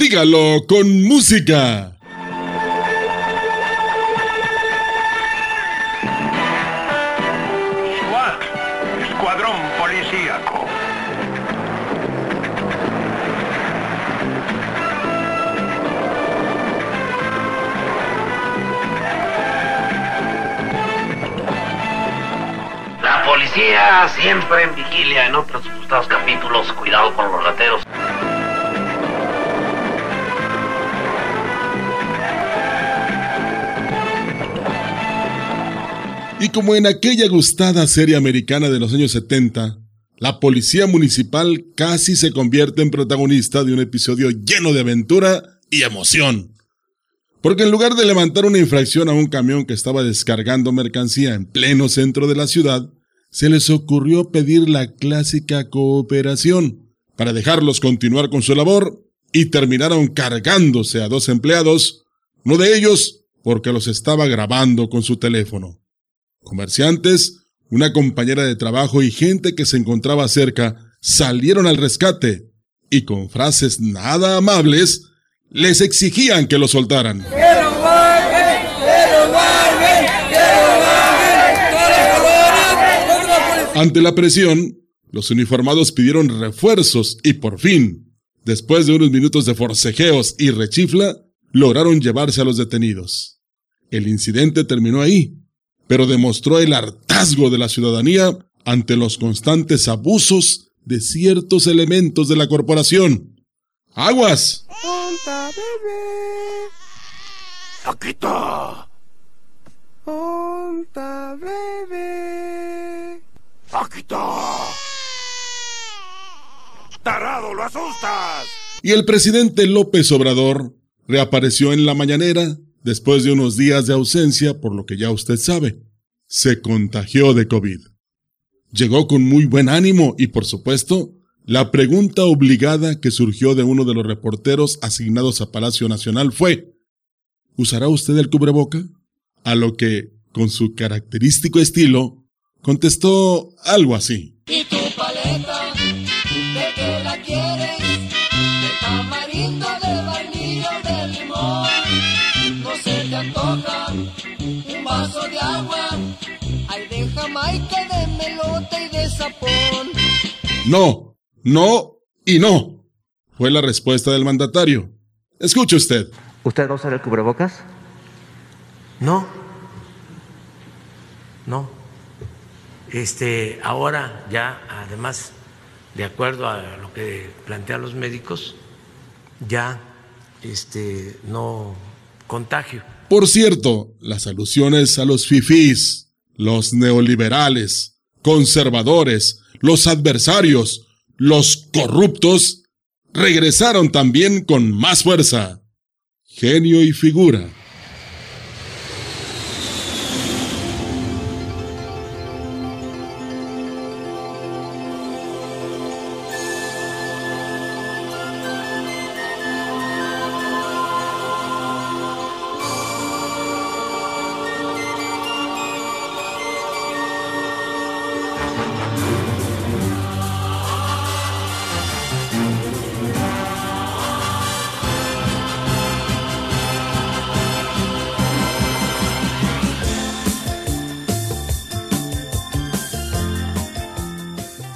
Dígalo con música. SWAT, Escuadrón Policíaco. La policía siempre en vigilia en otros gustados capítulos. Cuidado con los rateros. Y como en aquella gustada serie americana de los años 70, la policía municipal casi se convierte en protagonista de un episodio lleno de aventura y emoción. Porque en lugar de levantar una infracción a un camión que estaba descargando mercancía en pleno centro de la ciudad, se les ocurrió pedir la clásica cooperación para dejarlos continuar con su labor y terminaron cargándose a dos empleados, uno de ellos porque los estaba grabando con su teléfono. Comerciantes, una compañera de trabajo y gente que se encontraba cerca salieron al rescate y con frases nada amables les exigían que lo soltaran. Ante la presión, los uniformados pidieron refuerzos y por fin, después de unos minutos de forcejeos y rechifla, lograron llevarse a los detenidos. El incidente terminó ahí, pero demostró el hartazgo de la ciudadanía ante los constantes abusos de ciertos elementos de la corporación. ¡Aguas! Onta bebé, ¡Paquito! onta bebé. ¡Paquito! ¡Tarado, lo asustas! Y el presidente López Obrador reapareció en la mañanera después de unos días de ausencia, por lo que ya usted sabe, se contagió de COVID. Llegó con muy buen ánimo y, por supuesto, la pregunta obligada que surgió de uno de los reporteros asignados a Palacio Nacional fue, ¿usará usted el cubreboca? A lo que, con su característico estilo, contestó algo así. Jamaica, de melota y de sapón. No, no y no, fue la respuesta del mandatario. Escuche usted. ¿Usted va a usar el cubrebocas? No, no. Este, ahora ya, además, de acuerdo a lo que plantean los médicos, ya este, no contagio. Por cierto, las alusiones a los fifís, los neoliberales, conservadores, los adversarios, los corruptos, regresaron también con más fuerza. Genio y figura.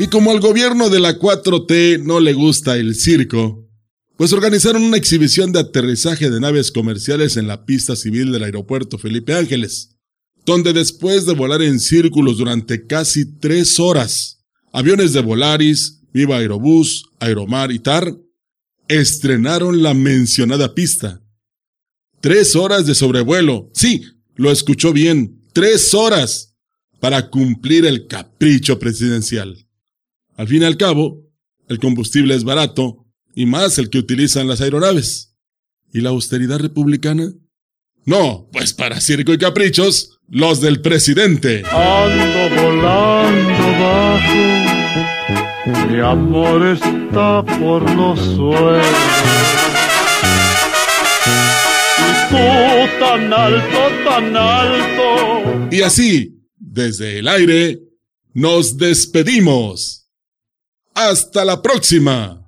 Y como al gobierno de la 4T no le gusta el circo, pues organizaron una exhibición de aterrizaje de naves comerciales en la pista civil del aeropuerto Felipe Ángeles, donde después de volar en círculos durante casi tres horas, aviones de Volaris, Viva Aerobús, Aeromar y TAR estrenaron la mencionada pista. Tres horas de sobrevuelo, sí, lo escuchó bien, tres horas para cumplir el capricho presidencial. Al fin y al cabo, el combustible es barato y más el que utilizan las aeronaves. ¿Y la austeridad republicana? No, pues para circo y caprichos, los del presidente. Ando volando bajo, mi amor está por los suelos. Y tú tan alto, tan alto. Y así, desde el aire, nos despedimos. Hasta la próxima.